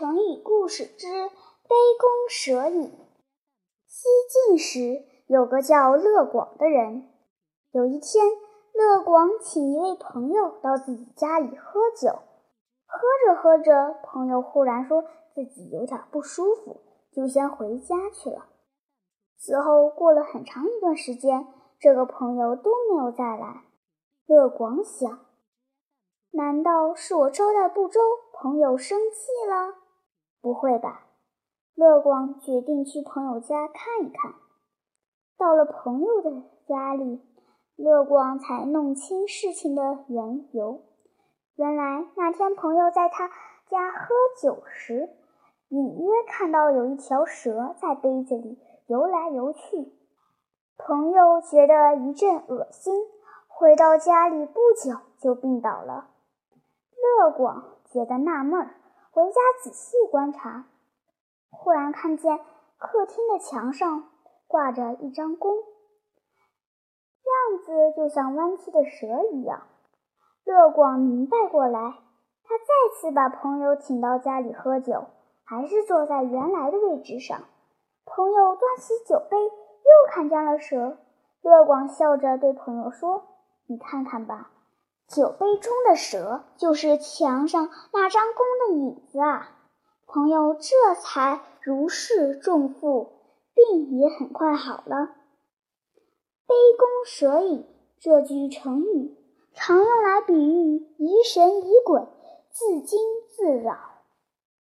成语故事之杯弓蛇影。西晋时，有个叫乐广的人。有一天，乐广请一位朋友到自己家里喝酒。喝着喝着，朋友忽然说自己有点不舒服，就先回家去了。此后过了很长一段时间，这个朋友都没有再来。乐广想。难道是我招待不周，朋友生气了？不会吧！乐广决定去朋友家看一看。到了朋友的家里，乐广才弄清事情的缘由。原来那天朋友在他家喝酒时，隐约看到有一条蛇在杯子里游来游去。朋友觉得一阵恶心，回到家里不久就病倒了。乐广觉得纳闷儿，回家仔细观察，忽然看见客厅的墙上挂着一张弓，样子就像弯曲的蛇一样。乐广明白过来，他再次把朋友请到家里喝酒，还是坐在原来的位置上。朋友端起酒杯，又看见了蛇。乐广笑着对朋友说：“你看看吧。”酒杯中的蛇就是墙上那张弓的影子啊！朋友这才如释重负，病也很快好了。杯弓蛇影这句成语常用来比喻疑神疑鬼、自惊自扰。